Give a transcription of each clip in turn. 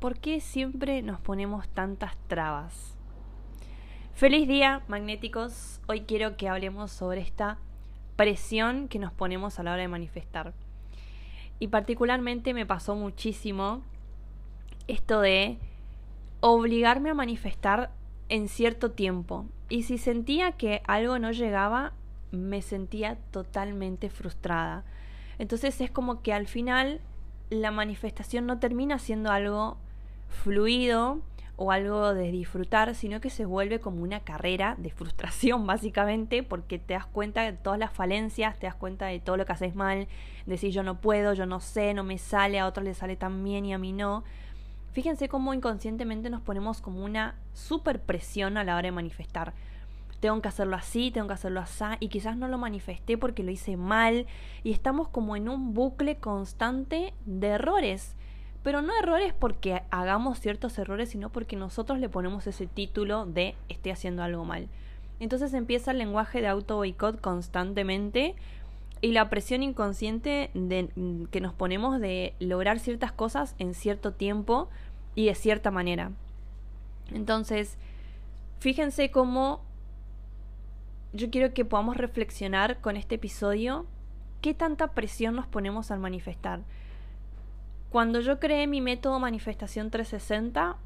¿Por qué siempre nos ponemos tantas trabas? Feliz día, magnéticos. Hoy quiero que hablemos sobre esta presión que nos ponemos a la hora de manifestar. Y particularmente me pasó muchísimo esto de obligarme a manifestar en cierto tiempo. Y si sentía que algo no llegaba, me sentía totalmente frustrada. Entonces es como que al final la manifestación no termina siendo algo fluido o algo de disfrutar, sino que se vuelve como una carrera de frustración básicamente, porque te das cuenta de todas las falencias, te das cuenta de todo lo que haces mal, decir yo no puedo, yo no sé, no me sale, a otros les sale tan bien y a mí no. Fíjense cómo inconscientemente nos ponemos como una super presión a la hora de manifestar. Tengo que hacerlo así, tengo que hacerlo así, y quizás no lo manifesté porque lo hice mal, y estamos como en un bucle constante de errores pero no errores porque hagamos ciertos errores, sino porque nosotros le ponemos ese título de estoy haciendo algo mal. Entonces empieza el lenguaje de auto boicot constantemente y la presión inconsciente de, que nos ponemos de lograr ciertas cosas en cierto tiempo y de cierta manera. Entonces, fíjense cómo yo quiero que podamos reflexionar con este episodio qué tanta presión nos ponemos al manifestar. Cuando yo creé mi método Manifestación 360,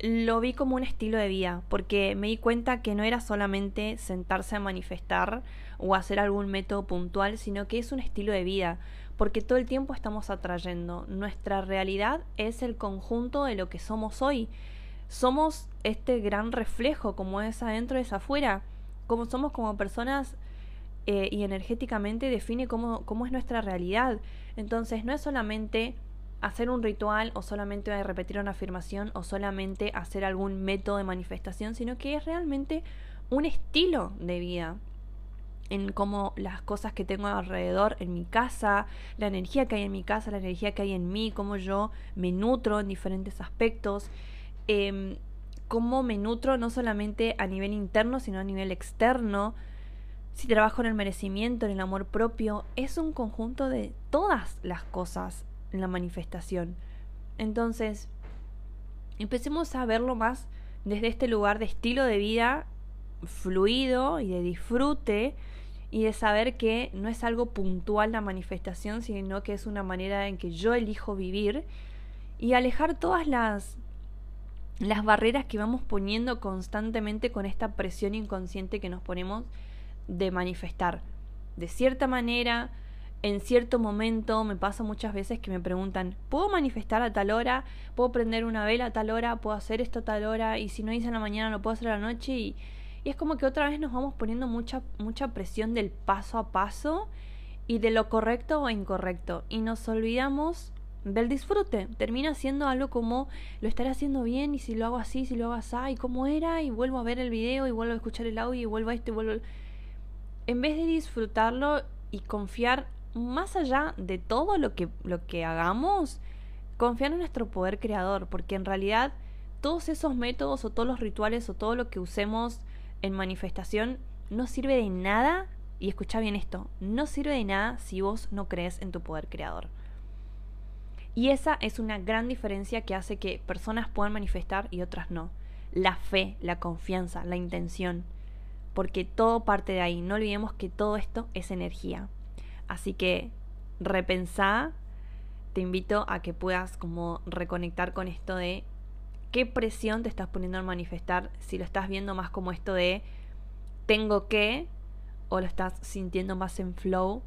lo vi como un estilo de vida, porque me di cuenta que no era solamente sentarse a manifestar o hacer algún método puntual, sino que es un estilo de vida, porque todo el tiempo estamos atrayendo. Nuestra realidad es el conjunto de lo que somos hoy. Somos este gran reflejo, como es adentro es afuera, como somos como personas eh, y energéticamente define cómo, cómo es nuestra realidad. Entonces no es solamente hacer un ritual o solamente repetir una afirmación o solamente hacer algún método de manifestación, sino que es realmente un estilo de vida en cómo las cosas que tengo alrededor en mi casa, la energía que hay en mi casa, la energía que hay en mí, cómo yo me nutro en diferentes aspectos, eh, cómo me nutro no solamente a nivel interno, sino a nivel externo, si trabajo en el merecimiento, en el amor propio, es un conjunto de todas las cosas en la manifestación. Entonces, empecemos a verlo más desde este lugar de estilo de vida fluido y de disfrute y de saber que no es algo puntual la manifestación, sino que es una manera en que yo elijo vivir y alejar todas las las barreras que vamos poniendo constantemente con esta presión inconsciente que nos ponemos de manifestar. De cierta manera, en cierto momento, me pasa muchas veces que me preguntan, ¿puedo manifestar a tal hora? ¿Puedo prender una vela a tal hora? ¿Puedo hacer esto a tal hora? Y si no hice en la mañana, lo puedo hacer a la noche. Y, y es como que otra vez nos vamos poniendo mucha, mucha presión del paso a paso y de lo correcto o incorrecto. Y nos olvidamos del disfrute. Termina siendo algo como lo estaré haciendo bien y si lo hago así, si lo hago así, y cómo era, y vuelvo a ver el video y vuelvo a escuchar el audio y vuelvo a esto y vuelvo en vez de disfrutarlo y confiar más allá de todo lo que, lo que hagamos, confiar en nuestro poder creador, porque en realidad todos esos métodos o todos los rituales o todo lo que usemos en manifestación no sirve de nada, y escucha bien esto, no sirve de nada si vos no crees en tu poder creador. Y esa es una gran diferencia que hace que personas puedan manifestar y otras no. La fe, la confianza, la intención porque todo parte de ahí. No olvidemos que todo esto es energía. Así que repensá, te invito a que puedas como reconectar con esto de qué presión te estás poniendo al manifestar, si lo estás viendo más como esto de tengo que o lo estás sintiendo más en flow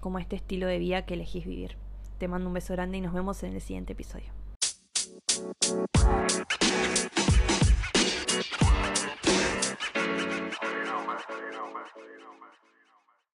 como este estilo de vida que elegís vivir. Te mando un beso grande y nos vemos en el siguiente episodio.